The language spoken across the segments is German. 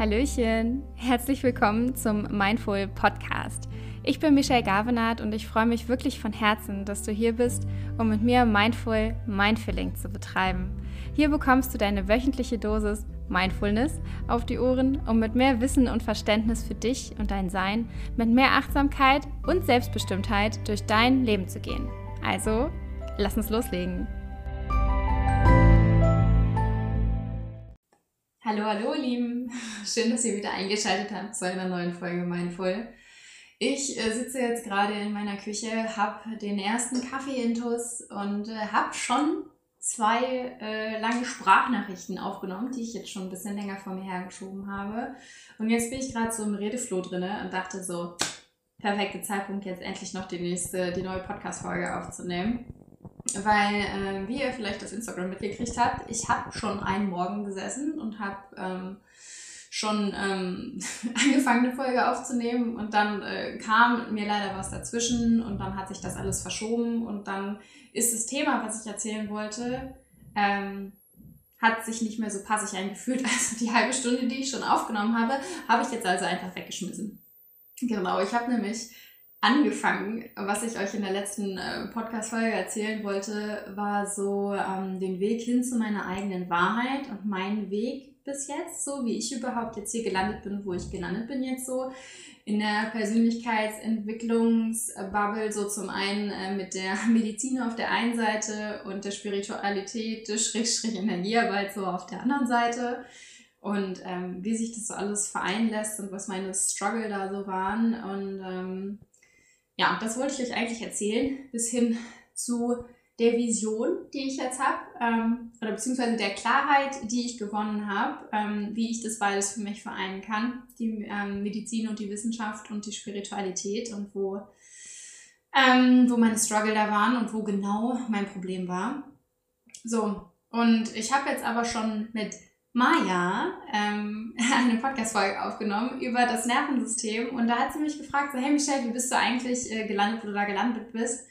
Hallöchen, herzlich willkommen zum Mindful Podcast. Ich bin Michelle Gavenard und ich freue mich wirklich von Herzen, dass du hier bist, um mit mir Mindful Mindfilling zu betreiben. Hier bekommst du deine wöchentliche Dosis Mindfulness auf die Ohren, um mit mehr Wissen und Verständnis für dich und dein Sein, mit mehr Achtsamkeit und Selbstbestimmtheit durch dein Leben zu gehen. Also, lass uns loslegen. Hallo, hallo, Lieben. Schön, dass ihr wieder eingeschaltet habt zu einer neuen Folge Mindful. Ich äh, sitze jetzt gerade in meiner Küche, habe den ersten Kaffee-Intus und äh, habe schon zwei äh, lange Sprachnachrichten aufgenommen, die ich jetzt schon ein bisschen länger vor mir hergeschoben habe. Und jetzt bin ich gerade so im Redeflow drin und dachte so, perfekter Zeitpunkt, jetzt endlich noch die nächste, die neue Podcast-Folge aufzunehmen. Weil, äh, wie ihr vielleicht auf Instagram mitgekriegt habt, ich habe schon einen Morgen gesessen und habe ähm, schon ähm, angefangen, eine Folge aufzunehmen und dann äh, kam mir leider was dazwischen und dann hat sich das alles verschoben und dann ist das Thema, was ich erzählen wollte, ähm, hat sich nicht mehr so passig eingefühlt. Also die halbe Stunde, die ich schon aufgenommen habe, habe ich jetzt also einfach weggeschmissen. Genau, ich habe nämlich angefangen, was ich euch in der letzten äh, Podcast-Folge erzählen wollte, war so ähm, den Weg hin zu meiner eigenen Wahrheit und mein Weg bis jetzt, so wie ich überhaupt jetzt hier gelandet bin, wo ich gelandet bin jetzt so, in der Persönlichkeitsentwicklungsbubble, so zum einen äh, mit der Medizin auf der einen Seite und der Spiritualität, Schrägstrich Energiearbeit so auf der anderen Seite. Und ähm, wie sich das so alles vereinen lässt und was meine Struggle da so waren. Und ähm, ja, das wollte ich euch eigentlich erzählen, bis hin zu der Vision, die ich jetzt habe, ähm, oder beziehungsweise der Klarheit, die ich gewonnen habe, ähm, wie ich das beides für mich vereinen kann, die ähm, Medizin und die Wissenschaft und die Spiritualität und wo, ähm, wo meine Struggle da waren und wo genau mein Problem war. So, und ich habe jetzt aber schon mit Maya ähm, eine Podcast-Folge aufgenommen über das Nervensystem und da hat sie mich gefragt, so, hey Michelle, wie bist du eigentlich äh, gelandet, wo du da gelandet bist?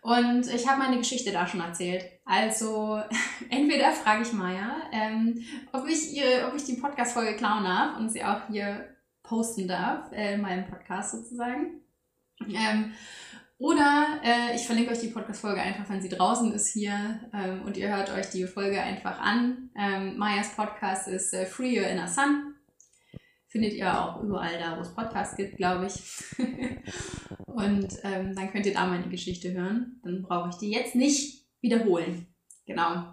Und ich habe meine Geschichte da schon erzählt. Also entweder frage ich Maya, ähm, ob, ich ihr, ob ich die Podcast-Folge klauen darf und sie auch hier posten darf, äh, in meinem Podcast sozusagen. Ähm, oder äh, ich verlinke euch die Podcast-Folge einfach, wenn sie draußen ist hier ähm, und ihr hört euch die Folge einfach an. Ähm, Mayas Podcast ist äh, Free Your Inner Sun. Findet ihr auch überall da, wo es Podcasts gibt, glaube ich. und ähm, dann könnt ihr da meine Geschichte hören. Dann brauche ich die jetzt nicht wiederholen. Genau.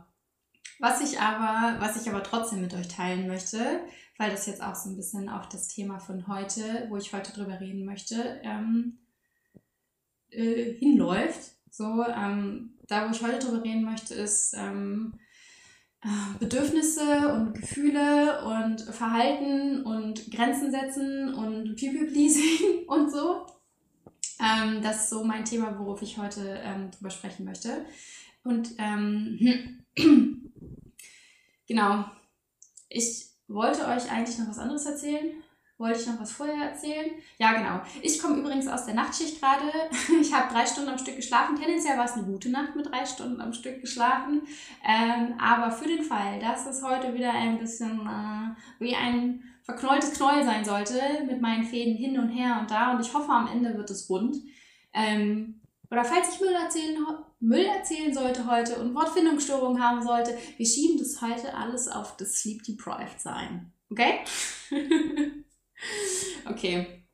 Was ich aber, was ich aber trotzdem mit euch teilen möchte, weil das jetzt auch so ein bisschen auf das Thema von heute, wo ich heute drüber reden möchte, ähm, äh, hinläuft. So, ähm, da wo ich heute drüber reden möchte, ist ähm, äh, Bedürfnisse und Gefühle und Verhalten und Grenzen setzen und People-Pleasing und so. Ähm, das ist so mein Thema, worauf ich heute ähm, drüber sprechen möchte. Und ähm, genau, ich wollte euch eigentlich noch was anderes erzählen. Wollte ich noch was vorher erzählen? Ja, genau. Ich komme übrigens aus der Nachtschicht gerade. Ich habe drei Stunden am Stück geschlafen. Tendenziell war es eine gute Nacht mit drei Stunden am Stück geschlafen. Ähm, aber für den Fall, dass es heute wieder ein bisschen äh, wie ein verknolltes Knäuel sein sollte, mit meinen Fäden hin und her und da, und ich hoffe, am Ende wird es rund. Ähm, oder falls ich Müll erzählen, Müll erzählen sollte heute und Wortfindungsstörungen haben sollte, wir schieben das heute alles auf das Sleep Deprived sein. Okay? Okay,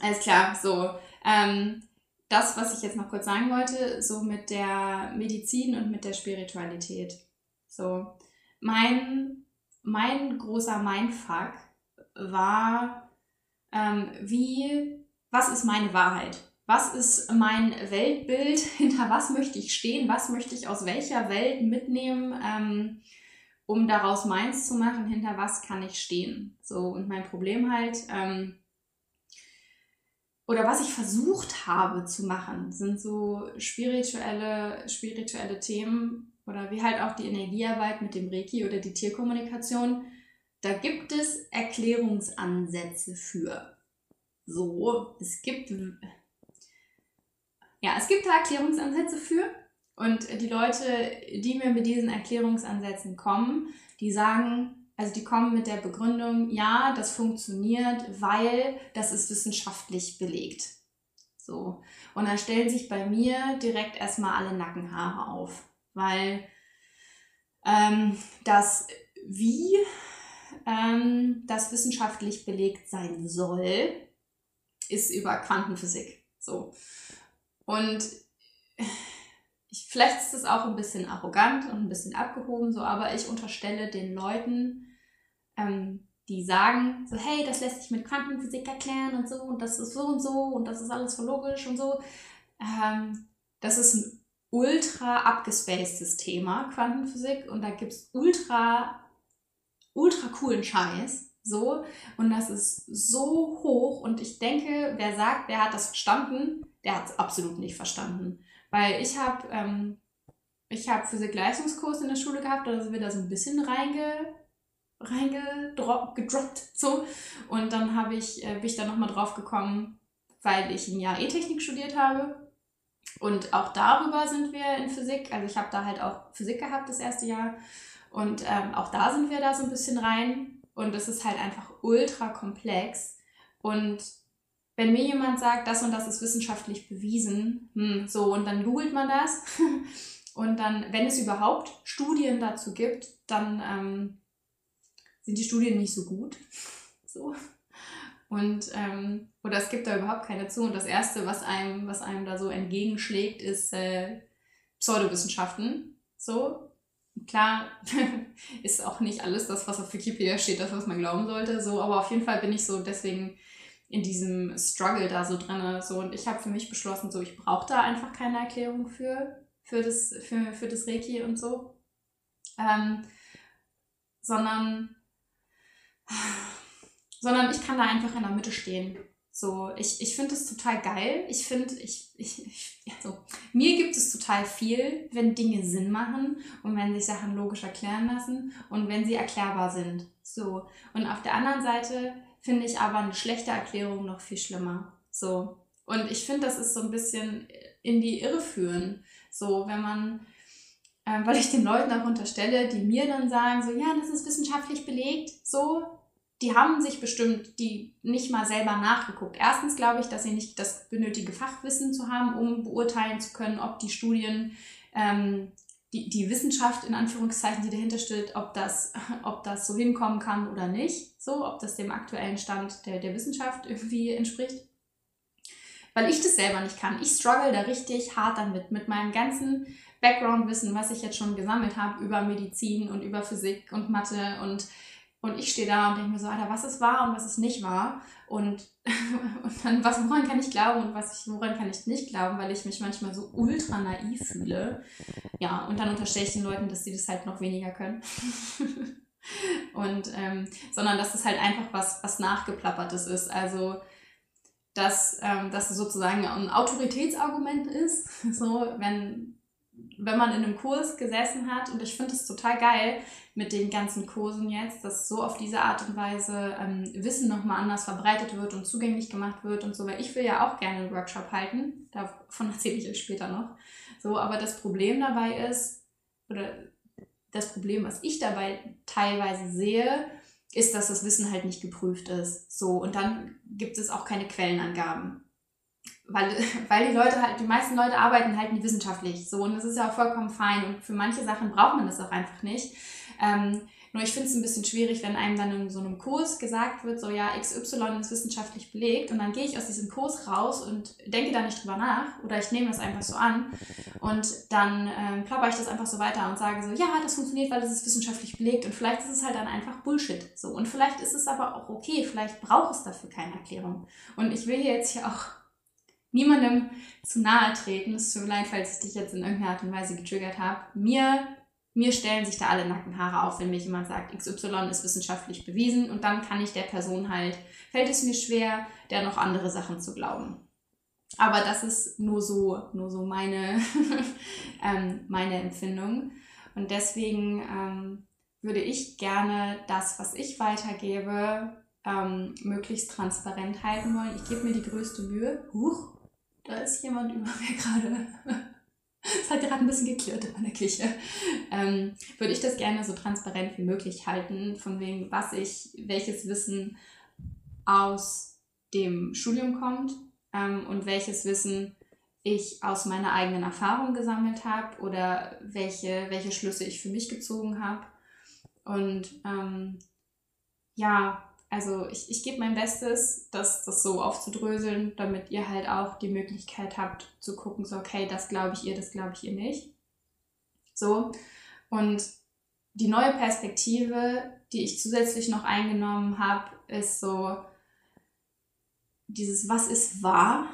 alles klar. So, ähm, das, was ich jetzt noch kurz sagen wollte, so mit der Medizin und mit der Spiritualität. So, mein, mein großer Mindfuck war, ähm, wie, was ist meine Wahrheit? Was ist mein Weltbild? Hinter was möchte ich stehen? Was möchte ich aus welcher Welt mitnehmen? Ähm, um daraus meins zu machen, hinter was kann ich stehen. So, und mein Problem halt, ähm, oder was ich versucht habe zu machen, sind so spirituelle, spirituelle Themen oder wie halt auch die Energiearbeit mit dem Reiki oder die Tierkommunikation. Da gibt es Erklärungsansätze für. So, es gibt, ja, es gibt da Erklärungsansätze für. Und die Leute, die mir mit diesen Erklärungsansätzen kommen, die sagen, also die kommen mit der Begründung, ja, das funktioniert, weil das ist wissenschaftlich belegt. So. Und dann stellen sich bei mir direkt erstmal alle Nackenhaare auf, weil ähm, das wie ähm, das wissenschaftlich belegt sein soll, ist über Quantenphysik. So. Und ich, vielleicht ist es auch ein bisschen arrogant und ein bisschen abgehoben, so, aber ich unterstelle den Leuten, ähm, die sagen, so, hey, das lässt sich mit Quantenphysik erklären und so, und das ist so und so, und das ist alles voll logisch und so. Ähm, das ist ein ultra abgespacedes Thema, Quantenphysik, und da gibt es ultra, ultra coolen Scheiß. So, und das ist so hoch, und ich denke, wer sagt, wer hat das verstanden, der hat es absolut nicht verstanden. Weil ich habe ähm, habe Physik-Leistungskurs in der Schule gehabt, da sind wir da so ein bisschen reinge, reingedroppt, so. Und dann habe ich, äh, bin ich da nochmal drauf gekommen, weil ich ein Jahr E-Technik studiert habe. Und auch darüber sind wir in Physik. Also ich habe da halt auch Physik gehabt das erste Jahr. Und ähm, auch da sind wir da so ein bisschen rein. Und es ist halt einfach ultra komplex. Und wenn mir jemand sagt, das und das ist wissenschaftlich bewiesen, hm, so, und dann googelt man das. und dann, wenn es überhaupt Studien dazu gibt, dann ähm, sind die Studien nicht so gut. So. Und, ähm, oder es gibt da überhaupt keine zu. Und das Erste, was einem, was einem da so entgegenschlägt, ist äh, Pseudowissenschaften. So. Klar, ist auch nicht alles das, was auf Wikipedia steht, das, was man glauben sollte. So, aber auf jeden Fall bin ich so deswegen in diesem Struggle da so drin. So, und ich habe für mich beschlossen, so, ich brauche da einfach keine Erklärung für, für das, für, für das Reiki und so. Ähm, sondern, sondern ich kann da einfach in der Mitte stehen. So, ich, ich finde es total geil. Ich finde, ich, ich, ich also, mir gibt es total viel, wenn Dinge Sinn machen und wenn sich Sachen logisch erklären lassen und wenn sie erklärbar sind. So. Und auf der anderen Seite finde ich aber eine schlechte Erklärung noch viel schlimmer. So. Und ich finde, das ist so ein bisschen in die Irre führen. So, wenn man, äh, weil ich den Leuten auch unterstelle, die mir dann sagen, so, ja, das ist wissenschaftlich belegt, so, die haben sich bestimmt die nicht mal selber nachgeguckt. Erstens glaube ich, dass sie nicht das benötigte Fachwissen zu haben, um beurteilen zu können, ob die Studien ähm, die, die Wissenschaft in Anführungszeichen, die dahinter steht, ob das, ob das so hinkommen kann oder nicht, so, ob das dem aktuellen Stand der, der Wissenschaft irgendwie entspricht. Weil ich das selber nicht kann. Ich struggle da richtig hart damit, mit meinem ganzen Background-Wissen, was ich jetzt schon gesammelt habe über Medizin und über Physik und Mathe und und ich stehe da und denke mir so, Alter, was ist wahr und was ist nicht wahr? Und, und dann, was, woran kann ich glauben und was ich, woran kann ich nicht glauben, weil ich mich manchmal so ultra naiv fühle. Ja, und dann unterstelle ich den Leuten, dass sie das halt noch weniger können. und, ähm, sondern dass es das halt einfach was, was nachgeplappertes ist. Also, dass, ähm, dass es sozusagen ein Autoritätsargument ist. So, wenn, wenn man in einem Kurs gesessen hat, und ich finde es total geil mit den ganzen Kursen jetzt, dass so auf diese Art und Weise ähm, Wissen nochmal anders verbreitet wird und zugänglich gemacht wird und so, weil ich will ja auch gerne einen Workshop halten, davon erzähle ich euch später noch. So, aber das Problem dabei ist, oder das Problem, was ich dabei teilweise sehe, ist, dass das Wissen halt nicht geprüft ist. So, und dann gibt es auch keine Quellenangaben weil, weil die Leute halt, die meisten Leute arbeiten halt nicht wissenschaftlich. So, und das ist ja auch vollkommen fein. Und für manche Sachen braucht man das auch einfach nicht. Ähm, nur ich finde es ein bisschen schwierig, wenn einem dann in so einem Kurs gesagt wird, so ja, XY ist wissenschaftlich belegt und dann gehe ich aus diesem Kurs raus und denke da nicht drüber nach oder ich nehme das einfach so an und dann ähm, plapper ich das einfach so weiter und sage so, ja, das funktioniert, weil das ist wissenschaftlich belegt und vielleicht ist es halt dann einfach Bullshit. So und vielleicht ist es aber auch okay, vielleicht braucht es dafür keine Erklärung. Und ich will jetzt hier auch niemandem zu nahe treten. Es tut mir leid, falls ich dich jetzt in irgendeiner Art und Weise getriggert habe. Mir, mir stellen sich da alle Nackenhaare auf, wenn mir jemand sagt, XY ist wissenschaftlich bewiesen und dann kann ich der Person halt, fällt es mir schwer, der noch andere Sachen zu glauben. Aber das ist nur so, nur so meine, ähm, meine Empfindung. Und deswegen ähm, würde ich gerne das, was ich weitergebe, ähm, möglichst transparent halten wollen. Ich gebe mir die größte Mühe. Huch, da ist jemand über mir gerade. es hat gerade ein bisschen geklirrt in meiner Küche, ähm, würde ich das gerne so transparent wie möglich halten, von wegen, was ich, welches Wissen aus dem Studium kommt ähm, und welches Wissen ich aus meiner eigenen Erfahrung gesammelt habe oder welche, welche Schlüsse ich für mich gezogen habe. Und ähm, ja, also ich, ich gebe mein Bestes, das, das so aufzudröseln, damit ihr halt auch die Möglichkeit habt zu gucken, so, okay, das glaube ich ihr, das glaube ich ihr nicht. So. Und die neue Perspektive, die ich zusätzlich noch eingenommen habe, ist so dieses, was ist wahr?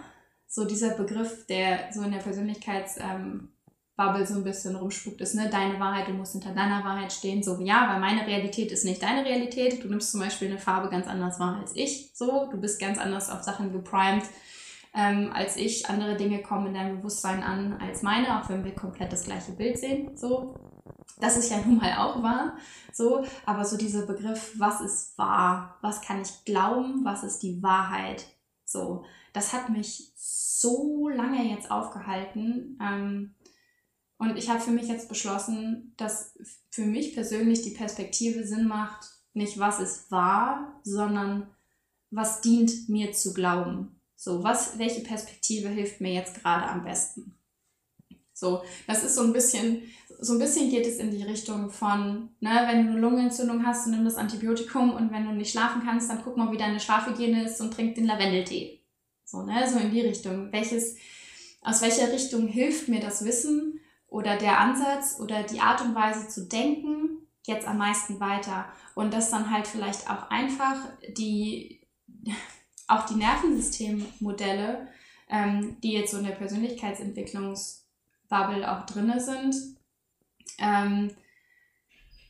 So dieser Begriff, der so in der Persönlichkeits- ähm, Bubble so ein bisschen rumspuckt, ist, ne, deine Wahrheit, du musst hinter deiner Wahrheit stehen, so, ja, weil meine Realität ist nicht deine Realität, du nimmst zum Beispiel eine Farbe ganz anders wahr als ich, so, du bist ganz anders auf Sachen geprimed ähm, als ich, andere Dinge kommen in deinem Bewusstsein an als meine, auch wenn wir komplett das gleiche Bild sehen, so, das ist ja nun mal auch wahr, so, aber so dieser Begriff, was ist wahr, was kann ich glauben, was ist die Wahrheit, so, das hat mich so lange jetzt aufgehalten, ähm, und ich habe für mich jetzt beschlossen, dass für mich persönlich die Perspektive Sinn macht, nicht was ist wahr, sondern was dient mir zu glauben. So, was, welche Perspektive hilft mir jetzt gerade am besten? So, das ist so ein bisschen, so ein bisschen geht es in die Richtung von, ne, wenn du eine Lungenentzündung hast, nimm das Antibiotikum und wenn du nicht schlafen kannst, dann guck mal, wie deine Schlafhygiene ist und trink den Lavendeltee. So, ne, so in die Richtung. Welches, aus welcher Richtung hilft mir das Wissen? Oder der Ansatz oder die Art und Weise zu denken jetzt am meisten weiter und das dann halt vielleicht auch einfach die auch die Nervensystemmodelle, ähm, die jetzt so in der Persönlichkeitsentwicklungsbubble auch drinne sind, ähm,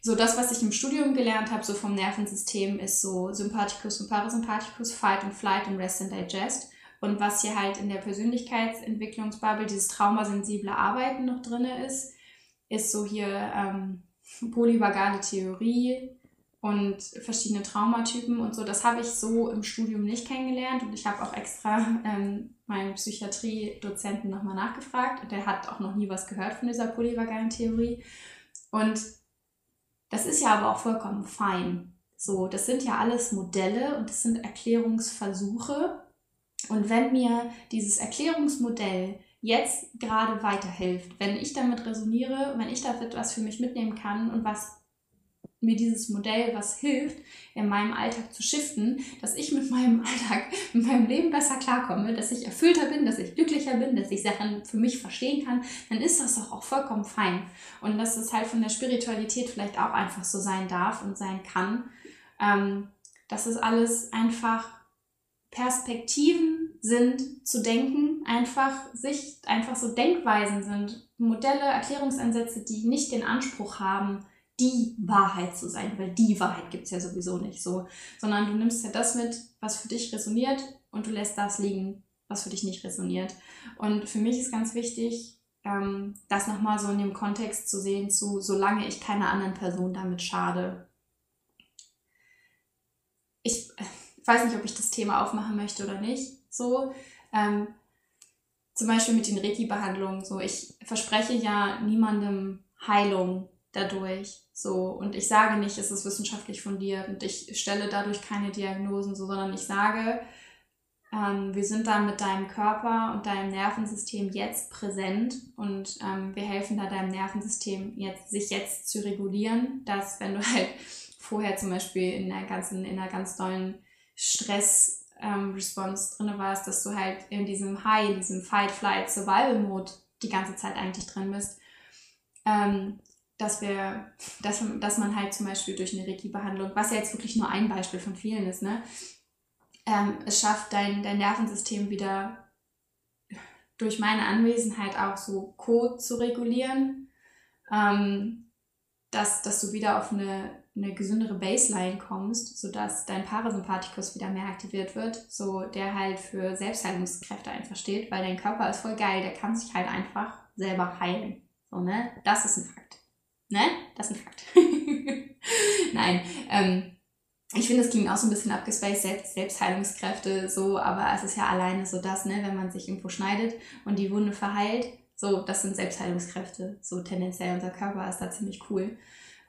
so das, was ich im Studium gelernt habe, so vom Nervensystem, ist so Sympathikus und Parasympathikus, Fight and Flight und Rest and Digest. Und was hier halt in der Persönlichkeitsentwicklungsbubble, dieses traumasensible Arbeiten noch drin ist, ist so hier ähm, polyvagale Theorie und verschiedene Traumatypen und so. Das habe ich so im Studium nicht kennengelernt und ich habe auch extra ähm, meinen Psychiatrie-Dozenten nochmal nachgefragt und der hat auch noch nie was gehört von dieser polyvagalen Theorie. Und das ist ja aber auch vollkommen fein. So, das sind ja alles Modelle und das sind Erklärungsversuche und wenn mir dieses Erklärungsmodell jetzt gerade weiterhilft, wenn ich damit resoniere, wenn ich damit was für mich mitnehmen kann und was mir dieses Modell was hilft, in meinem Alltag zu shiften, dass ich mit meinem Alltag, mit meinem Leben besser klarkomme, dass ich erfüllter bin, dass ich glücklicher bin, dass ich Sachen für mich verstehen kann, dann ist das doch auch vollkommen fein. Und dass es halt von der Spiritualität vielleicht auch einfach so sein darf und sein kann. Ähm, dass es alles einfach Perspektiven sind zu denken, einfach Sicht, einfach so Denkweisen sind, Modelle, Erklärungsansätze, die nicht den Anspruch haben, die Wahrheit zu sein, weil die Wahrheit gibt es ja sowieso nicht so, sondern du nimmst ja das mit, was für dich resoniert und du lässt das liegen, was für dich nicht resoniert. Und für mich ist ganz wichtig, ähm, das nochmal so in dem Kontext zu sehen, zu solange ich keiner anderen Person damit schade. Ich ich weiß nicht, ob ich das Thema aufmachen möchte oder nicht. So, ähm, zum Beispiel mit den Reiki-Behandlungen. So, ich verspreche ja niemandem Heilung dadurch. So, und ich sage nicht, es ist wissenschaftlich fundiert und ich stelle dadurch keine Diagnosen, so, sondern ich sage, ähm, wir sind da mit deinem Körper und deinem Nervensystem jetzt präsent und ähm, wir helfen da deinem Nervensystem jetzt, sich jetzt zu regulieren, dass wenn du halt vorher zum Beispiel in einer ganzen, in einer ganz tollen Stress-Response ähm, drin warst, dass du halt in diesem High, in diesem Fight, Flight, Survival-Mode die ganze Zeit eigentlich drin bist. Ähm, dass wir, dass, dass man halt zum Beispiel durch eine Reiki-Behandlung, was ja jetzt wirklich nur ein Beispiel von vielen ist, ne, ähm, es schafft, dein, dein Nervensystem wieder durch meine Anwesenheit auch so Co zu regulieren, ähm, dass, dass du wieder auf eine eine gesündere Baseline kommst, sodass dein Parasympathikus wieder mehr aktiviert wird, so der halt für Selbstheilungskräfte einfach steht, weil dein Körper ist voll geil, der kann sich halt einfach selber heilen. So, ne? Das ist ein Fakt. Ne? Das ist ein Fakt. Nein, ähm, ich finde, es klingt auch so ein bisschen abgespaced, Selbst, Selbstheilungskräfte, so, aber es ist ja alleine so das, ne, wenn man sich irgendwo schneidet und die Wunde verheilt, So, das sind Selbstheilungskräfte. So tendenziell unser Körper ist da ziemlich cool.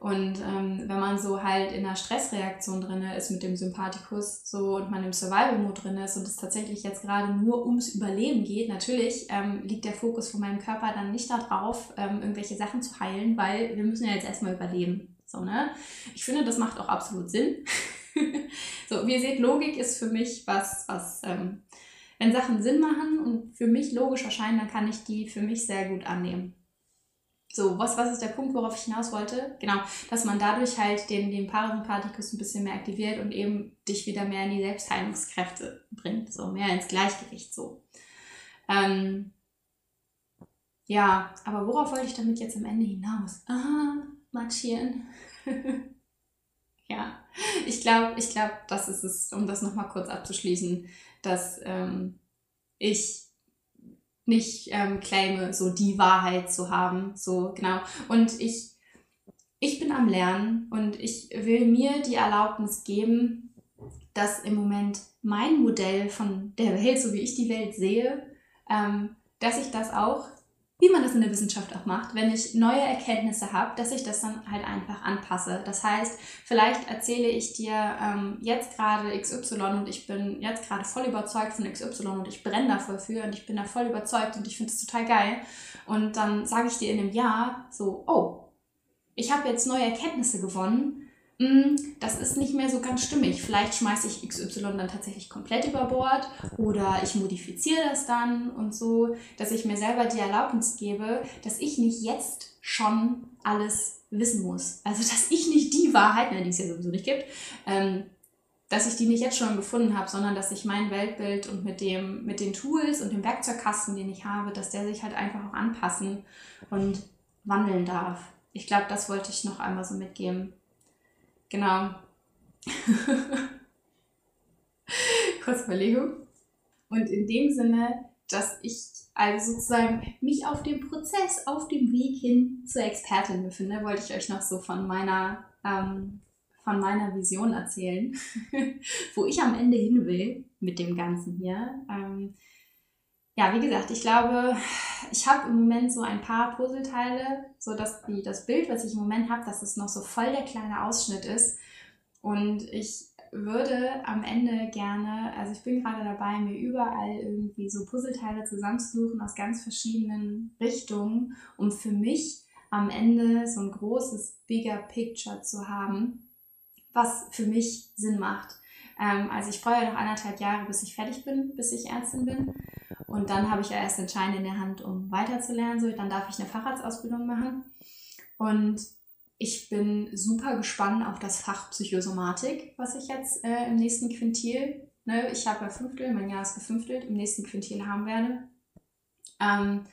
Und ähm, wenn man so halt in einer Stressreaktion drin ist mit dem Sympathikus so und man im Survival-Mode drin ist und es tatsächlich jetzt gerade nur ums Überleben geht, natürlich ähm, liegt der Fokus von meinem Körper dann nicht darauf, ähm, irgendwelche Sachen zu heilen, weil wir müssen ja jetzt erstmal überleben. So, ne? Ich finde, das macht auch absolut Sinn. so, wie ihr seht, Logik ist für mich was, was, ähm, wenn Sachen Sinn machen und für mich logisch erscheinen, dann kann ich die für mich sehr gut annehmen. So, was, was ist der Punkt, worauf ich hinaus wollte? Genau, dass man dadurch halt den, den Parasympathikus ein bisschen mehr aktiviert und eben dich wieder mehr in die Selbstheilungskräfte bringt, so mehr ins Gleichgewicht so. Ähm, ja, aber worauf wollte ich damit jetzt am Ende hinaus? Ah, marschieren. ja, ich glaube, ich glaube, das ist es, um das nochmal kurz abzuschließen, dass ähm, ich nicht ähm, claime, so die Wahrheit zu haben. So, genau. Und ich, ich bin am Lernen und ich will mir die Erlaubnis geben, dass im Moment mein Modell von der Welt, so wie ich die Welt sehe, ähm, dass ich das auch wie man das in der Wissenschaft auch macht, wenn ich neue Erkenntnisse habe, dass ich das dann halt einfach anpasse. Das heißt, vielleicht erzähle ich dir ähm, jetzt gerade XY und ich bin jetzt gerade voll überzeugt von XY und ich brenne da voll für und ich bin da voll überzeugt und ich finde es total geil. Und dann sage ich dir in einem Jahr so, oh, ich habe jetzt neue Erkenntnisse gewonnen das ist nicht mehr so ganz stimmig. Vielleicht schmeiße ich XY dann tatsächlich komplett über Bord oder ich modifiziere das dann und so, dass ich mir selber die Erlaubnis gebe, dass ich nicht jetzt schon alles wissen muss. Also, dass ich nicht die Wahrheit, ne, die es ja sowieso nicht gibt, ähm, dass ich die nicht jetzt schon gefunden habe, sondern dass ich mein Weltbild und mit, dem, mit den Tools und dem Werkzeugkasten, den ich habe, dass der sich halt einfach auch anpassen und wandeln darf. Ich glaube, das wollte ich noch einmal so mitgeben. Genau. Kurz Überlegung. Und in dem Sinne, dass ich also sozusagen mich auf dem Prozess, auf dem Weg hin zur Expertin befinde, wollte ich euch noch so von meiner, ähm, von meiner Vision erzählen, wo ich am Ende hin will mit dem Ganzen hier. Ähm, ja, wie gesagt, ich glaube, ich habe im Moment so ein paar Puzzleteile, so dass die, das Bild, was ich im Moment habe, dass es noch so voll der kleine Ausschnitt ist. Und ich würde am Ende gerne, also ich bin gerade dabei, mir überall irgendwie so Puzzleteile zusammenzusuchen aus ganz verschiedenen Richtungen, um für mich am Ende so ein großes Bigger Picture zu haben, was für mich Sinn macht. Ähm, also ich brauche ja noch anderthalb Jahre, bis ich fertig bin, bis ich Ärztin bin. Und dann habe ich ja erst den Schein in der Hand, um weiterzulernen. So, dann darf ich eine Facharztausbildung machen. Und ich bin super gespannt auf das Fach Psychosomatik, was ich jetzt äh, im nächsten Quintil, ne, ich habe ja Fünftel, mein Jahr ist gefünftelt, im nächsten Quintil haben werde. Ähm,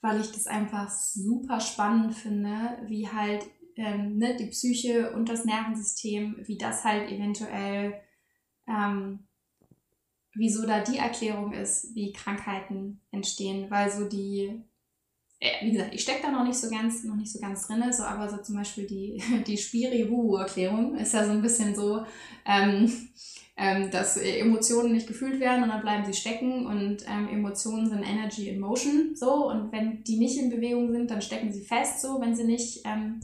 weil ich das einfach super spannend finde, wie halt ähm, ne, die Psyche und das Nervensystem, wie das halt eventuell ähm, wieso da die Erklärung ist, wie Krankheiten entstehen, weil so die, äh, wie gesagt, ich stecke da noch nicht so ganz, noch nicht so ganz drin, so, aber so zum Beispiel die, die Spiri-Wu-Erklärung ist ja so ein bisschen so, ähm, ähm, dass Emotionen nicht gefühlt werden und dann bleiben sie stecken und ähm, Emotionen sind Energy in Motion, so, und wenn die nicht in Bewegung sind, dann stecken sie fest, so, wenn sie nicht ähm,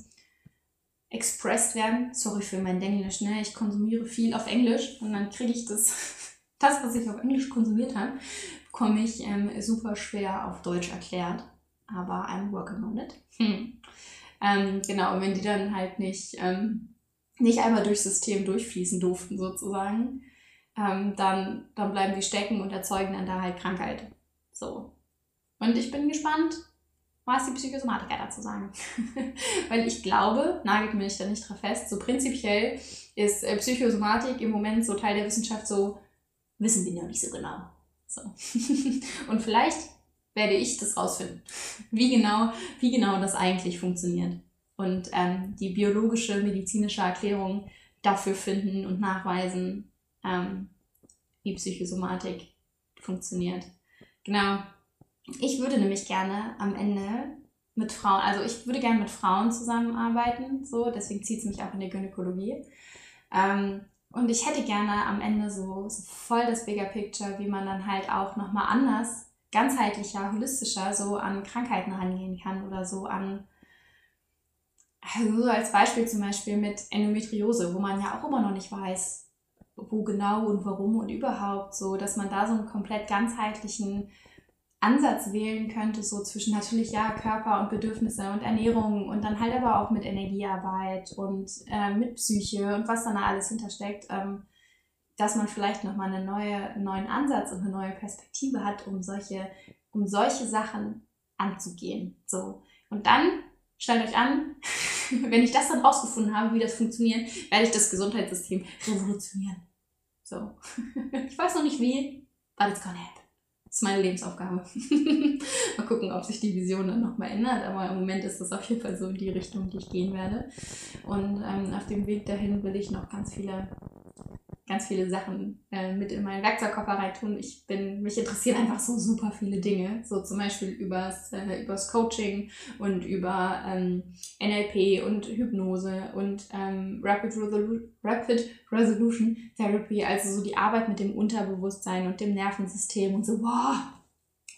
expressed werden. Sorry für mein Englisch, ne? Ich konsumiere viel auf Englisch und dann kriege ich das das, was ich auf Englisch konsumiert habe, bekomme ich ähm, super schwer auf Deutsch erklärt. Aber I'm working on it. Hm. Ähm, genau, und wenn die dann halt nicht, ähm, nicht einmal durchs System durchfließen durften, sozusagen, ähm, dann, dann bleiben die stecken und erzeugen dann da halt Krankheit. So. Und ich bin gespannt, was die Psychosomatiker dazu sagen. Weil ich glaube, nagelt mir nicht da nicht drauf fest, so prinzipiell ist äh, Psychosomatik im Moment so Teil der Wissenschaft so wissen wir noch nicht so genau. So. Und vielleicht werde ich das rausfinden, wie genau, wie genau das eigentlich funktioniert. Und ähm, die biologische, medizinische Erklärung dafür finden und nachweisen, ähm, wie Psychosomatik funktioniert. Genau. Ich würde nämlich gerne am Ende mit Frauen, also ich würde gerne mit Frauen zusammenarbeiten, so, deswegen zieht es mich auch in die Gynäkologie. Ähm, und ich hätte gerne am Ende so, so voll das Bigger Picture, wie man dann halt auch nochmal anders ganzheitlicher, holistischer so an Krankheiten rangehen kann oder so an, also so als Beispiel zum Beispiel mit Endometriose, wo man ja auch immer noch nicht weiß, wo genau und warum und überhaupt so, dass man da so einen komplett ganzheitlichen Ansatz wählen könnte, so zwischen natürlich ja Körper und Bedürfnisse und Ernährung und dann halt aber auch mit Energiearbeit und äh, mit Psyche und was dann da alles hintersteckt, ähm, dass man vielleicht nochmal eine neue, einen neuen Ansatz und eine neue Perspektive hat, um solche, um solche Sachen anzugehen. So. Und dann stellt euch an, wenn ich das dann rausgefunden habe, wie das funktioniert, werde ich das Gesundheitssystem revolutionieren. So. ich weiß noch nicht wie, but it's gonna happen. Ist meine Lebensaufgabe. mal gucken, ob sich die Vision dann nochmal ändert. Aber im Moment ist das auf jeden Fall so die Richtung, die ich gehen werde. Und ähm, auf dem Weg dahin will ich noch ganz viele ganz viele Sachen äh, mit in meinen Werkzeugkoffer reintun. Ich bin, mich interessieren einfach so super viele Dinge. So zum Beispiel übers, äh, übers Coaching und über ähm, NLP und Hypnose und ähm, Rapid, Resolu Rapid Resolution Therapy, also so die Arbeit mit dem Unterbewusstsein und dem Nervensystem und so, wow.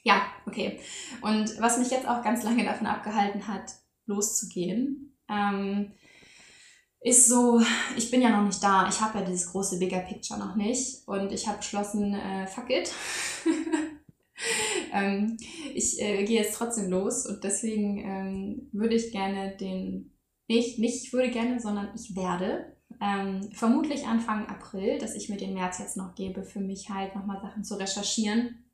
Ja, okay. Und was mich jetzt auch ganz lange davon abgehalten hat, loszugehen, ähm, ist so, ich bin ja noch nicht da. Ich habe ja dieses große Bigger Picture noch nicht. Und ich habe beschlossen, äh, fuck it. ähm, ich äh, gehe jetzt trotzdem los und deswegen ähm, würde ich gerne den, nicht, nicht ich würde gerne, sondern ich werde ähm, vermutlich Anfang April, dass ich mir den März jetzt noch gebe, für mich halt nochmal Sachen zu recherchieren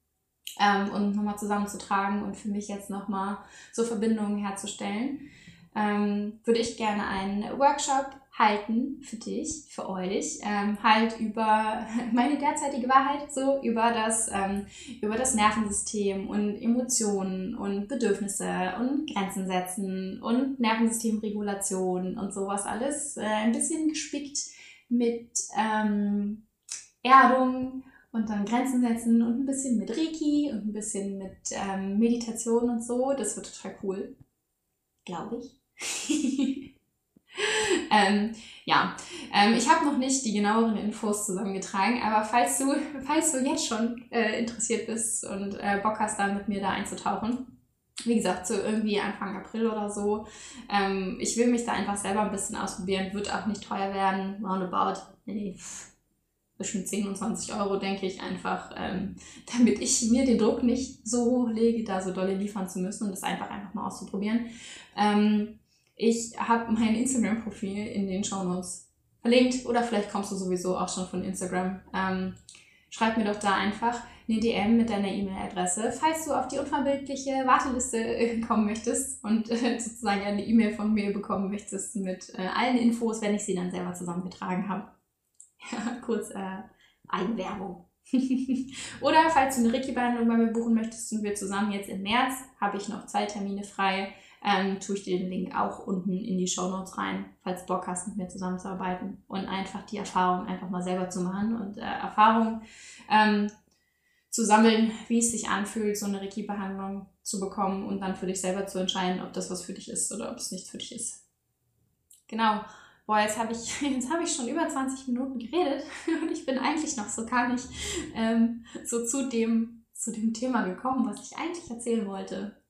ähm, und nochmal zusammenzutragen und für mich jetzt nochmal so Verbindungen herzustellen. Ähm, würde ich gerne einen Workshop halten für dich, für euch, ähm, halt über meine derzeitige Wahrheit, so über das, ähm, über das Nervensystem und Emotionen und Bedürfnisse und Grenzen setzen und Nervensystemregulation und sowas alles. Äh, ein bisschen gespickt mit ähm, Erdung und dann Grenzen setzen und ein bisschen mit Reiki und ein bisschen mit ähm, Meditation und so. Das wird total cool, glaube ich. ähm, ja, ähm, ich habe noch nicht die genaueren Infos zusammengetragen, aber falls du, falls du jetzt schon äh, interessiert bist und äh, Bock hast, da mit mir da einzutauchen, wie gesagt, so irgendwie Anfang April oder so. Ähm, ich will mich da einfach selber ein bisschen ausprobieren, wird auch nicht teuer werden, roundabout, nee, zwischen 10 und 20 Euro, denke ich einfach, ähm, damit ich mir den Druck nicht so hoch lege, da so dolle liefern zu müssen und das einfach einfach mal auszuprobieren. Ähm, ich habe mein Instagram-Profil in den Show Notes verlinkt oder vielleicht kommst du sowieso auch schon von Instagram. Ähm, schreib mir doch da einfach eine DM mit deiner E-Mail-Adresse, falls du auf die unverbindliche Warteliste äh, kommen möchtest und äh, sozusagen eine E-Mail von mir bekommen möchtest mit äh, allen Infos, wenn ich sie dann selber zusammengetragen habe. Ja, kurz äh, Eigenwerbung. Oder falls du eine Reiki-Behandlung bei mir buchen möchtest und wir zusammen jetzt im März, habe ich noch zwei Termine frei ähm, tue ich dir den Link auch unten in die Show Notes rein, falls du Bock hast, mit mir zusammenzuarbeiten und einfach die Erfahrung einfach mal selber zu machen und äh, Erfahrung ähm, zu sammeln, wie es sich anfühlt, so eine Reiki-Behandlung zu bekommen und dann für dich selber zu entscheiden, ob das was für dich ist oder ob es nicht für dich ist. Genau. Boah, jetzt habe ich, jetzt hab ich schon über 20 Minuten geredet und ich bin eigentlich noch so gar nicht ähm, so zu dem, zu dem Thema gekommen, was ich eigentlich erzählen wollte.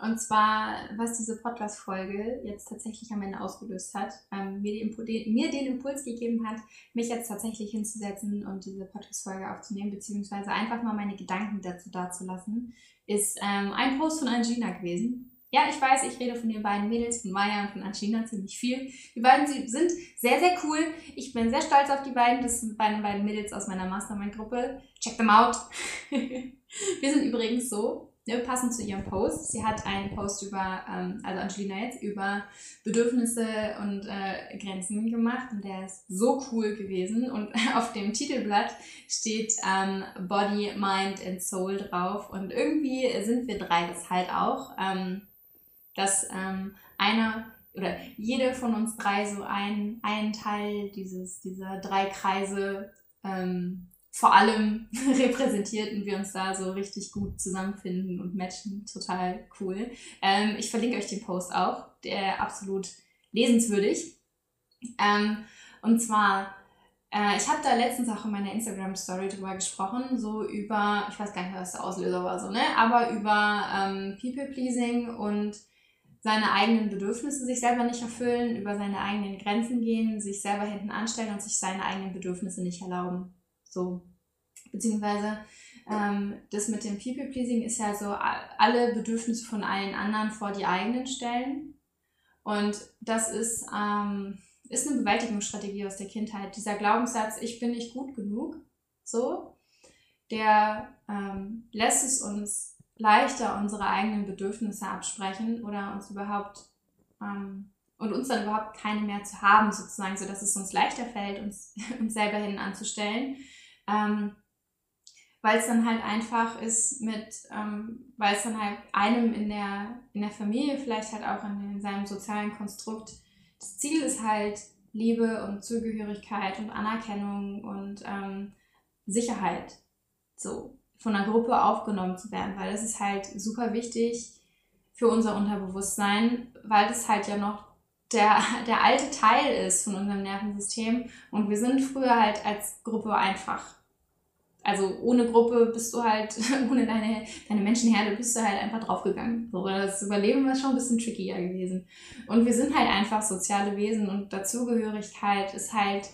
Und zwar, was diese Podcast-Folge jetzt tatsächlich am Ende ausgelöst hat, ähm, mir, den, mir, den, Impuls gegeben hat, mich jetzt tatsächlich hinzusetzen und diese Podcast-Folge aufzunehmen, beziehungsweise einfach mal meine Gedanken dazu dazulassen, ist ähm, ein Post von Angina gewesen. Ja, ich weiß, ich rede von den beiden Mädels, von Maya und von Angina ziemlich viel. Die beiden sind sehr, sehr cool. Ich bin sehr stolz auf die beiden. Das sind meine beiden Mädels aus meiner Mastermind-Gruppe. Check them out. Wir sind übrigens so, ne, passend zu ihrem Post. Sie hat einen Post über, ähm, also Angelina jetzt, über Bedürfnisse und äh, Grenzen gemacht und der ist so cool gewesen. Und auf dem Titelblatt steht ähm, Body, Mind and Soul drauf. Und irgendwie sind wir drei das halt auch, ähm, dass ähm, einer oder jede von uns drei so ein, ein Teil dieses, dieser drei Kreise ähm, vor allem repräsentierten wir uns da so richtig gut zusammenfinden und matchen. Total cool. Ähm, ich verlinke euch den Post auch, der absolut lesenswürdig. Ähm, und zwar äh, ich habe da letztens auch in meiner Instagram-Story drüber gesprochen, so über, ich weiß gar nicht, was der Auslöser war, so, ne? Aber über ähm, People-Pleasing und seine eigenen Bedürfnisse sich selber nicht erfüllen, über seine eigenen Grenzen gehen, sich selber hinten anstellen und sich seine eigenen Bedürfnisse nicht erlauben. So. Beziehungsweise ähm, das mit dem People-Pleasing ist ja so, alle Bedürfnisse von allen anderen vor die eigenen stellen. Und das ist, ähm, ist eine Bewältigungsstrategie aus der Kindheit. Dieser Glaubenssatz, ich bin nicht gut genug, so, der ähm, lässt es uns leichter unsere eigenen Bedürfnisse absprechen oder uns überhaupt ähm, und uns dann überhaupt keine mehr zu haben, sozusagen, sodass es uns leichter fällt, uns, uns selber hin anzustellen. Ähm, weil es dann halt einfach ist mit, ähm, weil es dann halt einem in der, in der Familie, vielleicht halt auch in, in seinem sozialen Konstrukt, das Ziel ist halt Liebe und Zugehörigkeit und Anerkennung und ähm, Sicherheit. So von einer Gruppe aufgenommen zu werden, weil das ist halt super wichtig für unser Unterbewusstsein, weil das halt ja noch der, der alte Teil ist von unserem Nervensystem und wir sind früher halt als Gruppe einfach, also ohne Gruppe bist du halt, ohne deine, deine Menschenherde bist du halt einfach draufgegangen. So, das Überleben war schon ein bisschen trickier gewesen. Und wir sind halt einfach soziale Wesen und Dazugehörigkeit ist halt,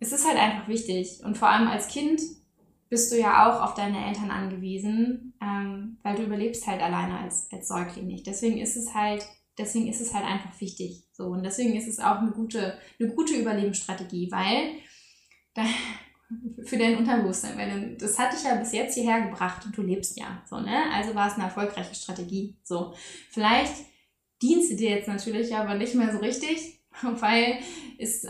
es ist halt einfach wichtig. Und vor allem als Kind bist du ja auch auf deine Eltern angewiesen, ähm, weil du überlebst halt alleine als, als Säugling nicht. Deswegen ist es halt, deswegen ist es halt einfach wichtig. So, und deswegen ist es auch eine gute, eine gute Überlebensstrategie, weil da, für dein Unterbewusstsein, weil das hat dich ja bis jetzt hierher gebracht und du lebst ja. So, ne? Also war es eine erfolgreiche Strategie. So. Vielleicht dient sie dir jetzt natürlich aber nicht mehr so richtig, weil es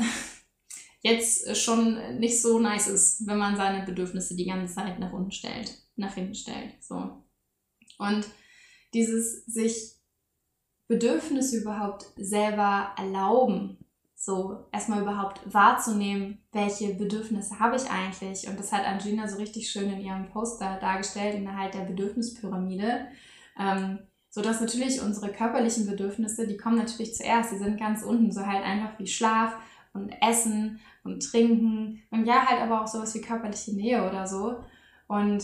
jetzt schon nicht so nice ist, wenn man seine Bedürfnisse die ganze Zeit nach unten stellt, nach hinten stellt. So. Und dieses sich Bedürfnisse überhaupt selber erlauben, so erstmal überhaupt wahrzunehmen, welche Bedürfnisse habe ich eigentlich. Und das hat Angelina so richtig schön in ihrem Poster dargestellt, innerhalb der Bedürfnispyramide. Ähm, so dass natürlich unsere körperlichen Bedürfnisse, die kommen natürlich zuerst, die sind ganz unten, so halt einfach wie Schlaf und Essen und Trinken und ja, halt aber auch sowas wie körperliche Nähe oder so. Und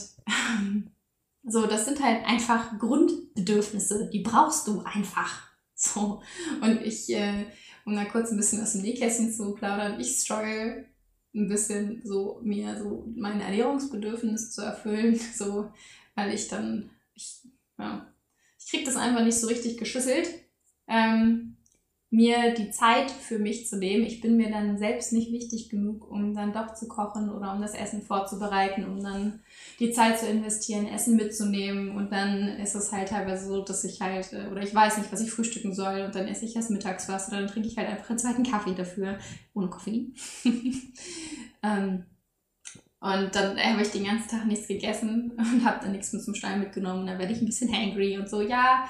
so, das sind halt einfach Grundbedürfnisse, die brauchst du einfach. So. Und ich, äh, um da kurz ein bisschen aus dem Nähkästchen zu plaudern, ich struggle ein bisschen so, mir so mein Ernährungsbedürfnis zu erfüllen, so, weil ich dann, ich, ja, ich krieg das einfach nicht so richtig geschüsselt. Ähm, mir die Zeit für mich zu nehmen. Ich bin mir dann selbst nicht wichtig genug, um dann doch zu kochen oder um das Essen vorzubereiten, um dann die Zeit zu investieren, Essen mitzunehmen. Und dann ist es halt teilweise so, dass ich halt, äh, oder ich weiß nicht, was ich frühstücken soll und dann esse ich erst mittags was oder dann trinke ich halt einfach einen zweiten Kaffee dafür, ohne Koffein. ähm, und dann habe ich den ganzen Tag nichts gegessen und habe dann nichts mit zum Stein mitgenommen. Dann werde ich ein bisschen hangry und so. Ja,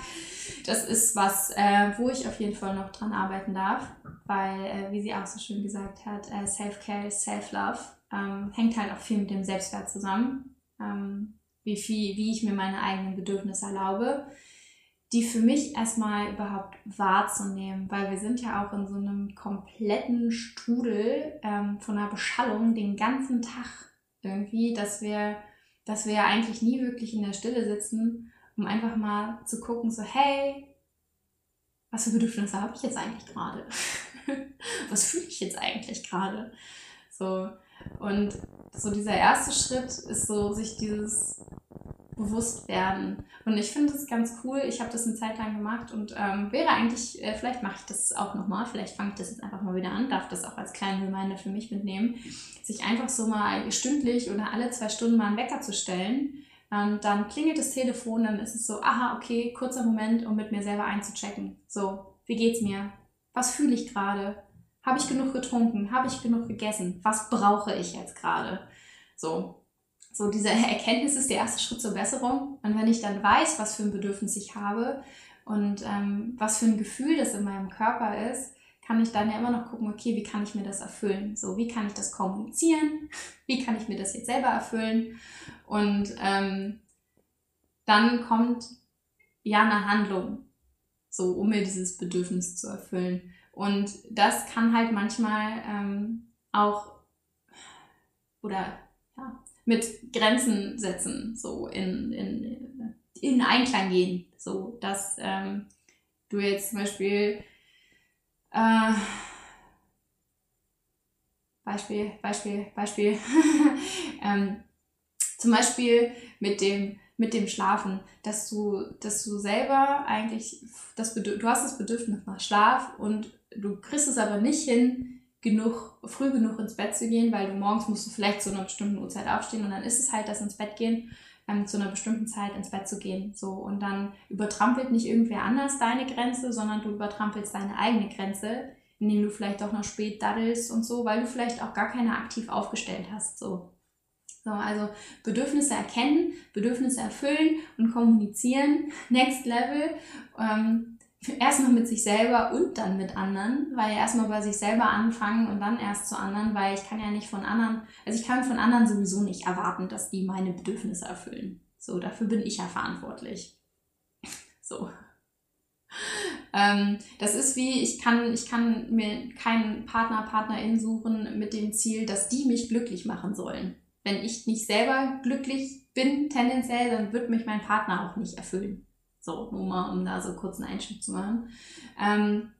das ist was, äh, wo ich auf jeden Fall noch dran arbeiten darf, weil, äh, wie sie auch so schön gesagt hat, äh, Self-Care Self-Love. Ähm, hängt halt auch viel mit dem Selbstwert zusammen. Ähm, wie, viel, wie ich mir meine eigenen Bedürfnisse erlaube, die für mich erstmal überhaupt wahrzunehmen, weil wir sind ja auch in so einem kompletten Strudel ähm, von einer Beschallung den ganzen Tag irgendwie, dass wir, dass wir ja eigentlich nie wirklich in der Stille sitzen, um einfach mal zu gucken, so, hey, was für Bedürfnisse habe ich jetzt eigentlich gerade? was fühle ich jetzt eigentlich gerade? So, und so dieser erste Schritt ist so, sich dieses bewusst werden. Und ich finde das ganz cool. Ich habe das eine Zeit lang gemacht und ähm, wäre eigentlich, äh, vielleicht mache ich das auch nochmal, vielleicht fange ich das jetzt einfach mal wieder an, darf das auch als kleinen Reminder für mich mitnehmen, sich einfach so mal stündlich oder alle zwei Stunden mal einen Wecker zu stellen. Ähm, dann klingelt das Telefon, dann ist es so, aha, okay, kurzer Moment, um mit mir selber einzuchecken. So, wie geht's mir? Was fühle ich gerade? Habe ich genug getrunken? Habe ich genug gegessen? Was brauche ich jetzt gerade? So, so diese Erkenntnis ist der erste Schritt zur Besserung. Und wenn ich dann weiß, was für ein Bedürfnis ich habe und ähm, was für ein Gefühl das in meinem Körper ist, kann ich dann ja immer noch gucken, okay, wie kann ich mir das erfüllen? So, wie kann ich das kommunizieren? Wie kann ich mir das jetzt selber erfüllen? Und ähm, dann kommt ja eine Handlung, so um mir dieses Bedürfnis zu erfüllen. Und das kann halt manchmal ähm, auch oder ja, mit Grenzen setzen, so in, in, in Einklang gehen. So, dass ähm, du jetzt zum Beispiel äh, Beispiel, Beispiel, Beispiel. ähm, zum Beispiel mit dem, mit dem Schlafen, dass du, dass du selber eigentlich, das du hast das Bedürfnis nach Schlaf und du kriegst es aber nicht hin, genug, früh genug ins Bett zu gehen, weil du morgens musst du vielleicht zu einer bestimmten Uhrzeit aufstehen und dann ist es halt das ins Bett gehen, ähm, zu einer bestimmten Zeit ins Bett zu gehen. So, und dann übertrampelt nicht irgendwer anders deine Grenze, sondern du übertrampelst deine eigene Grenze, indem du vielleicht auch noch spät daddelst und so, weil du vielleicht auch gar keine aktiv aufgestellt hast. So. So, also Bedürfnisse erkennen, Bedürfnisse erfüllen und kommunizieren, next level. Ähm, erstmal mit sich selber und dann mit anderen, weil erstmal bei sich selber anfangen und dann erst zu anderen, weil ich kann ja nicht von anderen, also ich kann von anderen sowieso nicht erwarten, dass die meine Bedürfnisse erfüllen. So, dafür bin ich ja verantwortlich. So. Ähm, das ist wie, ich kann, ich kann mir keinen Partner, Partnerin suchen mit dem Ziel, dass die mich glücklich machen sollen. Wenn ich nicht selber glücklich bin, tendenziell, dann wird mich mein Partner auch nicht erfüllen. So, nur mal, um da so kurz einen Einschnitt zu machen. Ähm,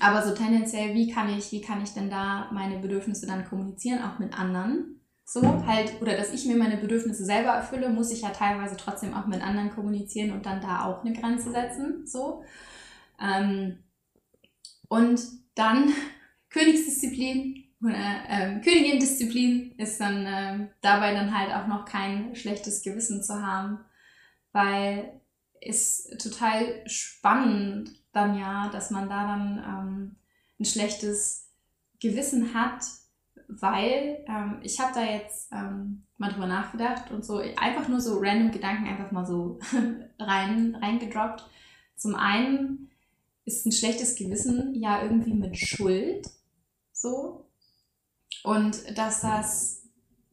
aber so tendenziell, wie kann ich, wie kann ich denn da meine Bedürfnisse dann kommunizieren, auch mit anderen? So halt, oder dass ich mir meine Bedürfnisse selber erfülle, muss ich ja teilweise trotzdem auch mit anderen kommunizieren und dann da auch eine Grenze setzen. So. Ähm, und dann Königsdisziplin oder ähm, Königin-Disziplin ist dann ähm, dabei dann halt auch noch kein schlechtes Gewissen zu haben, weil ist total spannend dann ja, dass man da dann ähm, ein schlechtes Gewissen hat, weil ähm, ich habe da jetzt ähm, mal drüber nachgedacht und so einfach nur so random Gedanken einfach mal so rein reingedroppt. Zum einen ist ein schlechtes Gewissen ja irgendwie mit Schuld so. Und dass das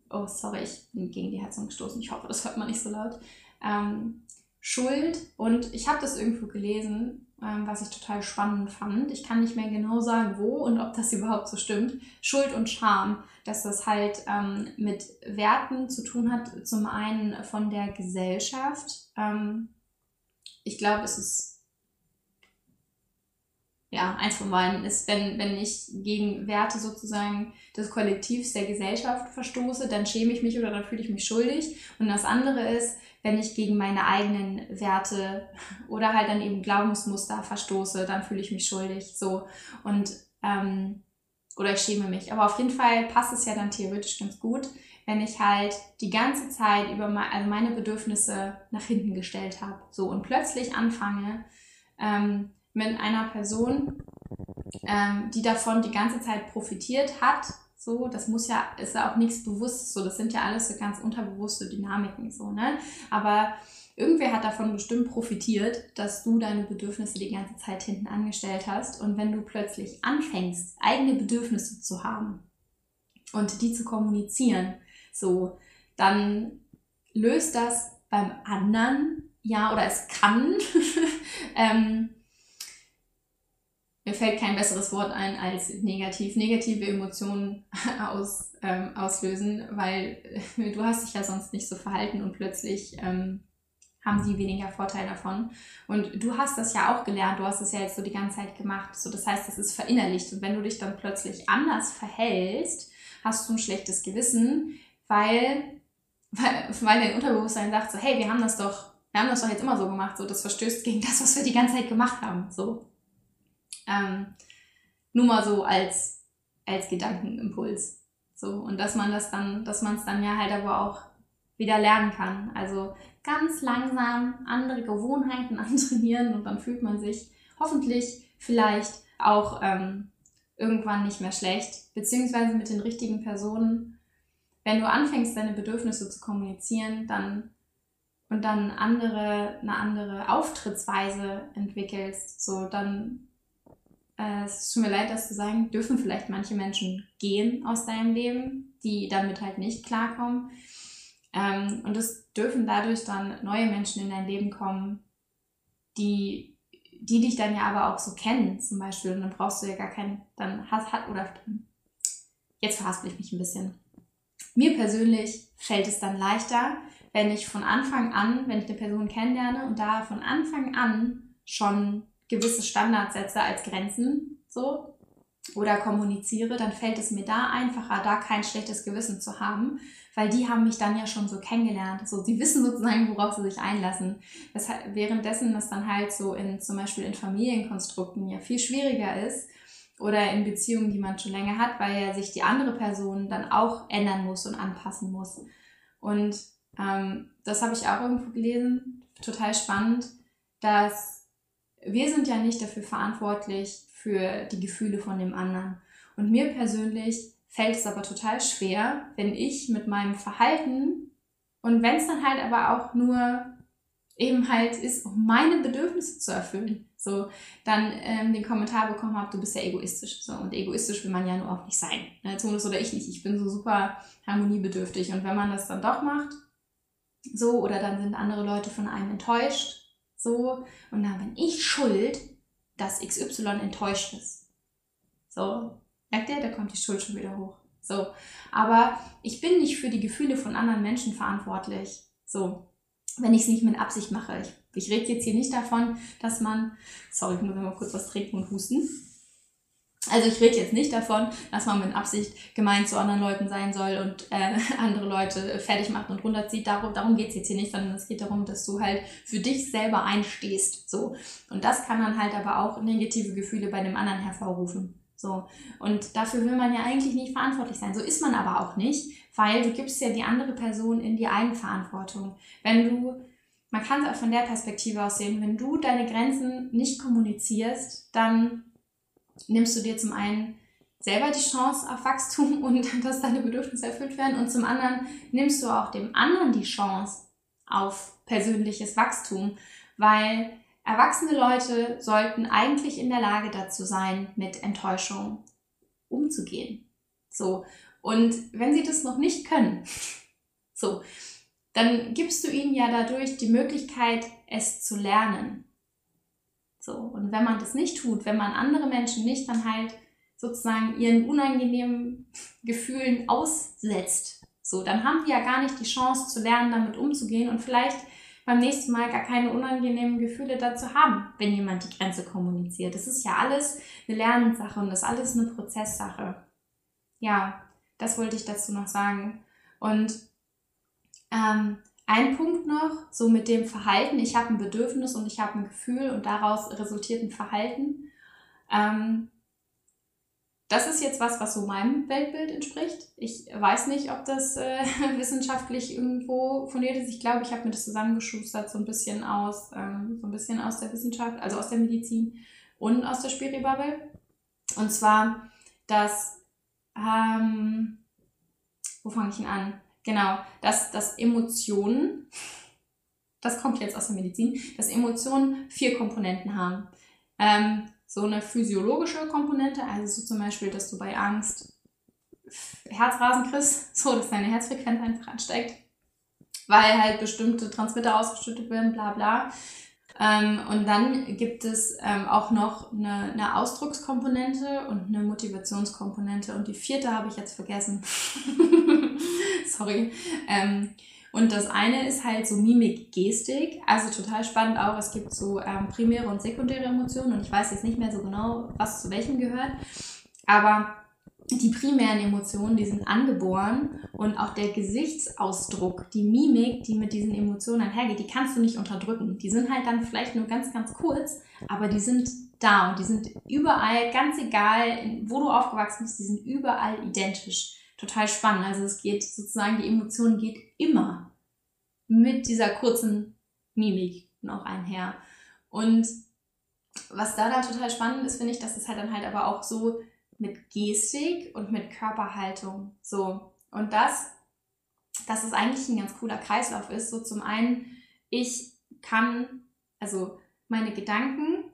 oh sorry ich bin gegen die Heizung gestoßen. Ich hoffe das hört man nicht so laut. Ähm, Schuld und ich habe das irgendwo gelesen, ähm, was ich total spannend fand. Ich kann nicht mehr genau sagen, wo und ob das überhaupt so stimmt. Schuld und Scham, dass das halt ähm, mit Werten zu tun hat, zum einen von der Gesellschaft. Ähm, ich glaube, es ist ja, eins von beiden ist, wenn, wenn ich gegen Werte sozusagen des Kollektivs der Gesellschaft verstoße, dann schäme ich mich oder dann fühle ich mich schuldig. Und das andere ist, wenn ich gegen meine eigenen Werte oder halt dann eben Glaubensmuster verstoße, dann fühle ich mich schuldig. So und ähm, oder ich schäme mich. Aber auf jeden Fall passt es ja dann theoretisch ganz gut, wenn ich halt die ganze Zeit über meine, also meine Bedürfnisse nach hinten gestellt habe. So und plötzlich anfange ähm, mit einer Person, ähm, die davon die ganze Zeit profitiert hat, so, das muss ja, ist ja auch nichts bewusst, so, das sind ja alles so ganz unterbewusste Dynamiken, so, ne? Aber irgendwer hat davon bestimmt profitiert, dass du deine Bedürfnisse die ganze Zeit hinten angestellt hast. Und wenn du plötzlich anfängst, eigene Bedürfnisse zu haben und die zu kommunizieren, so, dann löst das beim anderen, ja, oder es kann ähm, mir fällt kein besseres Wort ein als negativ, negative Emotionen aus, ähm, auslösen, weil äh, du hast dich ja sonst nicht so verhalten und plötzlich ähm, haben die weniger Vorteil davon. Und du hast das ja auch gelernt, du hast es ja jetzt so die ganze Zeit gemacht. So, das heißt, es ist verinnerlicht. Und wenn du dich dann plötzlich anders verhältst, hast du ein schlechtes Gewissen, weil, weil, weil dein Unterbewusstsein sagt so, hey, wir haben das doch, wir haben das doch jetzt immer so gemacht, so, das verstößt gegen das, was wir die ganze Zeit gemacht haben, so. Ähm, nur mal so als, als Gedankenimpuls. So, und dass man das dann, dass man es dann ja halt aber auch wieder lernen kann. Also ganz langsam andere Gewohnheiten antrainieren und dann fühlt man sich hoffentlich vielleicht auch ähm, irgendwann nicht mehr schlecht, beziehungsweise mit den richtigen Personen. Wenn du anfängst, deine Bedürfnisse zu kommunizieren, dann und dann andere, eine andere Auftrittsweise entwickelst, so dann äh, es tut mir leid, das zu sagen, dürfen vielleicht manche Menschen gehen aus deinem Leben, die damit halt nicht klarkommen. Ähm, und es dürfen dadurch dann neue Menschen in dein Leben kommen, die, die dich dann ja aber auch so kennen, zum Beispiel. Und dann brauchst du ja gar keinen, dann hast, hat, oder jetzt verhaspel ich mich ein bisschen. Mir persönlich fällt es dann leichter, wenn ich von Anfang an, wenn ich eine Person kennenlerne und da von Anfang an schon gewisse Standards setze als Grenzen, so, oder kommuniziere, dann fällt es mir da einfacher, da kein schlechtes Gewissen zu haben, weil die haben mich dann ja schon so kennengelernt. So, sie wissen sozusagen, worauf sie sich einlassen. Das, währenddessen das dann halt so in zum Beispiel in Familienkonstrukten ja viel schwieriger ist oder in Beziehungen, die man schon länger hat, weil ja sich die andere Person dann auch ändern muss und anpassen muss. Und ähm, das habe ich auch irgendwo gelesen, total spannend, dass wir sind ja nicht dafür verantwortlich für die Gefühle von dem anderen. Und mir persönlich fällt es aber total schwer, wenn ich mit meinem Verhalten und wenn es dann halt aber auch nur eben halt ist, um meine Bedürfnisse zu erfüllen, so dann ähm, den Kommentar bekommen habe, du bist ja egoistisch. So, und egoistisch will man ja nur auch nicht sein. Ne? Zumindest oder ich nicht. Ich bin so super harmoniebedürftig. Und wenn man das dann doch macht, so, oder dann sind andere Leute von einem enttäuscht, so, und dann bin ich schuld, dass XY enttäuscht ist. So, merkt ihr, da kommt die Schuld schon wieder hoch. So, aber ich bin nicht für die Gefühle von anderen Menschen verantwortlich. So, wenn ich es nicht mit Absicht mache. Ich, ich rede jetzt hier nicht davon, dass man, sorry, ich muss mal kurz was trinken und husten. Also ich rede jetzt nicht davon, dass man mit Absicht gemeint zu anderen Leuten sein soll und äh, andere Leute fertig macht und runterzieht. Darum, darum geht es jetzt hier nicht, sondern es geht darum, dass du halt für dich selber einstehst. So. Und das kann dann halt aber auch negative Gefühle bei dem anderen hervorrufen. So. Und dafür will man ja eigentlich nicht verantwortlich sein. So ist man aber auch nicht, weil du gibst ja die andere Person in die Eigenverantwortung. Wenn du, man kann es auch von der Perspektive aus sehen, wenn du deine Grenzen nicht kommunizierst, dann nimmst du dir zum einen selber die Chance auf Wachstum und dass deine Bedürfnisse erfüllt werden und zum anderen nimmst du auch dem anderen die Chance auf persönliches Wachstum, weil erwachsene Leute sollten eigentlich in der Lage dazu sein, mit Enttäuschung umzugehen. So. Und wenn sie das noch nicht können, so, dann gibst du ihnen ja dadurch die Möglichkeit, es zu lernen. So, und wenn man das nicht tut, wenn man andere Menschen nicht dann halt sozusagen ihren unangenehmen Gefühlen aussetzt, so, dann haben die ja gar nicht die Chance zu lernen, damit umzugehen und vielleicht beim nächsten Mal gar keine unangenehmen Gefühle dazu haben, wenn jemand die Grenze kommuniziert. Das ist ja alles eine Lernsache und das ist alles eine Prozesssache. Ja, das wollte ich dazu noch sagen. Und ähm, ein Punkt noch, so mit dem Verhalten. Ich habe ein Bedürfnis und ich habe ein Gefühl und daraus resultiert ein Verhalten. Ähm, das ist jetzt was, was so meinem Weltbild entspricht. Ich weiß nicht, ob das äh, wissenschaftlich irgendwo fundiert ist. Ich glaube, ich habe mir das zusammengeschustert, so ein bisschen aus, ähm, so ein bisschen aus der Wissenschaft, also aus der Medizin und aus der Spiribubble. Und zwar, dass, ähm, wo fange ich denn an? Genau, dass, dass Emotionen, das kommt jetzt aus der Medizin, dass Emotionen vier Komponenten haben. Ähm, so eine physiologische Komponente, also so zum Beispiel, dass du bei Angst Herzrasen kriegst, so dass deine Herzfrequenz einfach ansteigt, weil halt bestimmte Transmitter ausgeschüttet werden, bla bla. Ähm, und dann gibt es ähm, auch noch eine, eine Ausdruckskomponente und eine Motivationskomponente. Und die vierte habe ich jetzt vergessen. Sorry. Ähm, und das eine ist halt so Mimik-Gestik, also total spannend auch. Es gibt so ähm, primäre und sekundäre Emotionen und ich weiß jetzt nicht mehr so genau, was zu welchem gehört. Aber die primären Emotionen, die sind angeboren und auch der Gesichtsausdruck, die Mimik, die mit diesen Emotionen einhergeht, die kannst du nicht unterdrücken. Die sind halt dann vielleicht nur ganz, ganz kurz, aber die sind da und die sind überall, ganz egal, wo du aufgewachsen bist, die sind überall identisch. Total spannend. Also es geht sozusagen, die Emotion geht immer mit dieser kurzen Mimik noch einher. Und was da dann total spannend ist, finde ich, dass es halt dann halt aber auch so mit Gestik und mit Körperhaltung. So. Und das, dass es eigentlich ein ganz cooler Kreislauf ist. So zum einen, ich kann, also meine Gedanken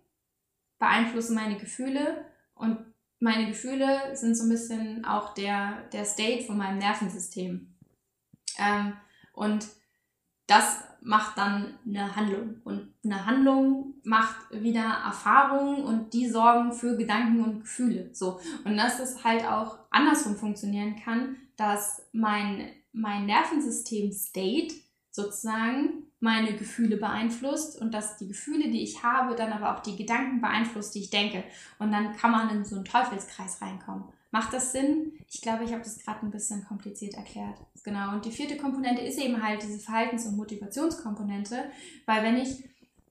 beeinflussen meine Gefühle und meine Gefühle sind so ein bisschen auch der, der State von meinem Nervensystem. Ähm, und das macht dann eine Handlung. Und eine Handlung macht wieder Erfahrungen und die sorgen für Gedanken und Gefühle. So. Und dass es halt auch andersrum funktionieren kann, dass mein, mein Nervensystem State sozusagen meine Gefühle beeinflusst und dass die Gefühle, die ich habe, dann aber auch die Gedanken beeinflusst, die ich denke. Und dann kann man in so einen Teufelskreis reinkommen. Macht das Sinn? Ich glaube, ich habe das gerade ein bisschen kompliziert erklärt. Genau. Und die vierte Komponente ist eben halt diese Verhaltens- und Motivationskomponente, weil wenn ich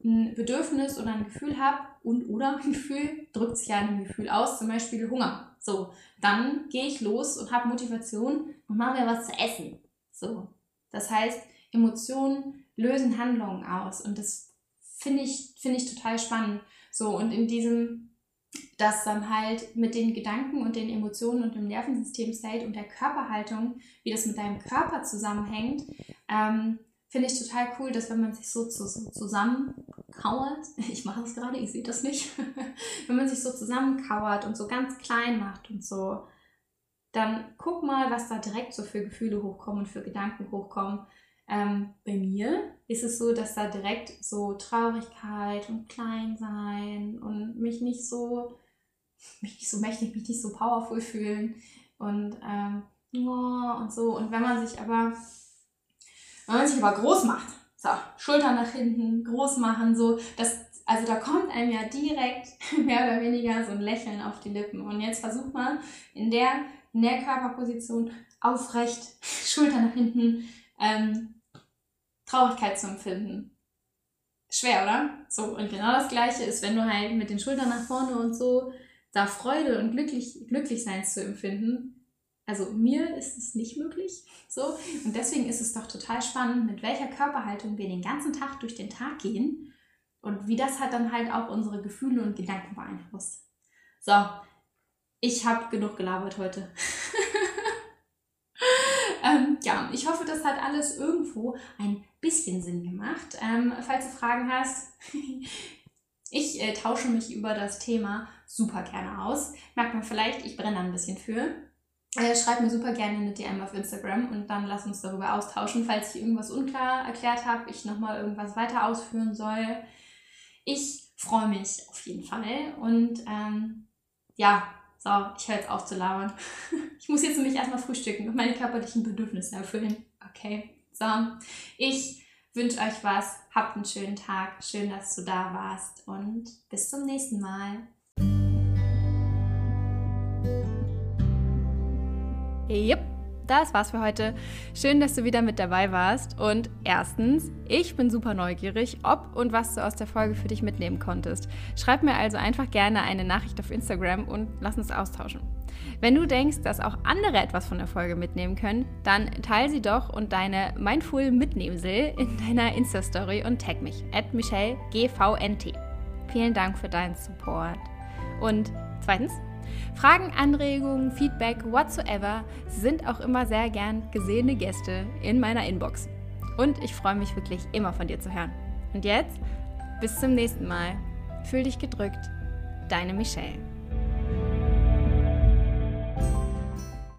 ein Bedürfnis oder ein Gefühl habe und oder ein Gefühl, drückt sich ja ein Gefühl aus, zum Beispiel Hunger. So, dann gehe ich los und habe Motivation und mache mir was zu essen. So, das heißt, Emotionen lösen Handlungen aus und das finde ich, finde ich total spannend. So, und in diesem dass dann halt mit den Gedanken und den Emotionen und dem Nervensystem-State und der Körperhaltung, wie das mit deinem Körper zusammenhängt, ähm, finde ich total cool, dass wenn man sich so, so zusammenkauert, ich mache das gerade, ich sehe das nicht, wenn man sich so zusammenkauert und so ganz klein macht und so, dann guck mal, was da direkt so für Gefühle hochkommen und für Gedanken hochkommen. Ähm, bei mir ist es so, dass da direkt so Traurigkeit und Kleinsein und mich nicht so, mich nicht so mächtig, mich nicht so powerful fühlen und ähm, oh, und so. Und wenn man sich aber, wenn man sich aber groß macht, so, Schultern nach hinten, groß machen, so, das, also da kommt einem ja direkt mehr oder weniger so ein Lächeln auf die Lippen. Und jetzt versuch mal in der, in der Körperposition aufrecht, Schultern nach hinten, ähm, Traurigkeit zu empfinden. Schwer, oder? So, und genau das Gleiche ist, wenn du halt mit den Schultern nach vorne und so da Freude und glücklich, Glücklichsein zu empfinden. Also mir ist es nicht möglich. So. Und deswegen ist es doch total spannend, mit welcher Körperhaltung wir den ganzen Tag durch den Tag gehen und wie das hat dann halt auch unsere Gefühle und Gedanken beeinflusst. So, ich habe genug gelabert heute. ähm, ja, ich hoffe, das hat alles irgendwo ein bisschen Sinn gemacht. Ähm, falls du Fragen hast, ich äh, tausche mich über das Thema super gerne aus. Merkt man vielleicht, ich brenne ein bisschen für. Äh, schreib mir super gerne eine DM auf Instagram und dann lass uns darüber austauschen, falls ich irgendwas unklar erklärt habe, ich nochmal irgendwas weiter ausführen soll. Ich freue mich auf jeden Fall und ähm, ja, so, ich höre jetzt auf zu labern. Ich muss jetzt nämlich erstmal frühstücken und meine körperlichen Bedürfnisse erfüllen. Okay. So, ich wünsche euch was. Habt einen schönen Tag. Schön, dass du da warst und bis zum nächsten Mal. Yep das war's für heute. Schön, dass du wieder mit dabei warst. Und erstens, ich bin super neugierig, ob und was du aus der Folge für dich mitnehmen konntest. Schreib mir also einfach gerne eine Nachricht auf Instagram und lass uns austauschen. Wenn du denkst, dass auch andere etwas von der Folge mitnehmen können, dann teile sie doch und deine Mindful Mitnehmsel in deiner Insta-Story und tag mich, at michellgvnt. Vielen Dank für deinen Support. Und zweitens, Fragen, Anregungen, Feedback, whatsoever sind auch immer sehr gern gesehene Gäste in meiner Inbox. Und ich freue mich wirklich immer von dir zu hören. Und jetzt, bis zum nächsten Mal. Fühl dich gedrückt. Deine Michelle.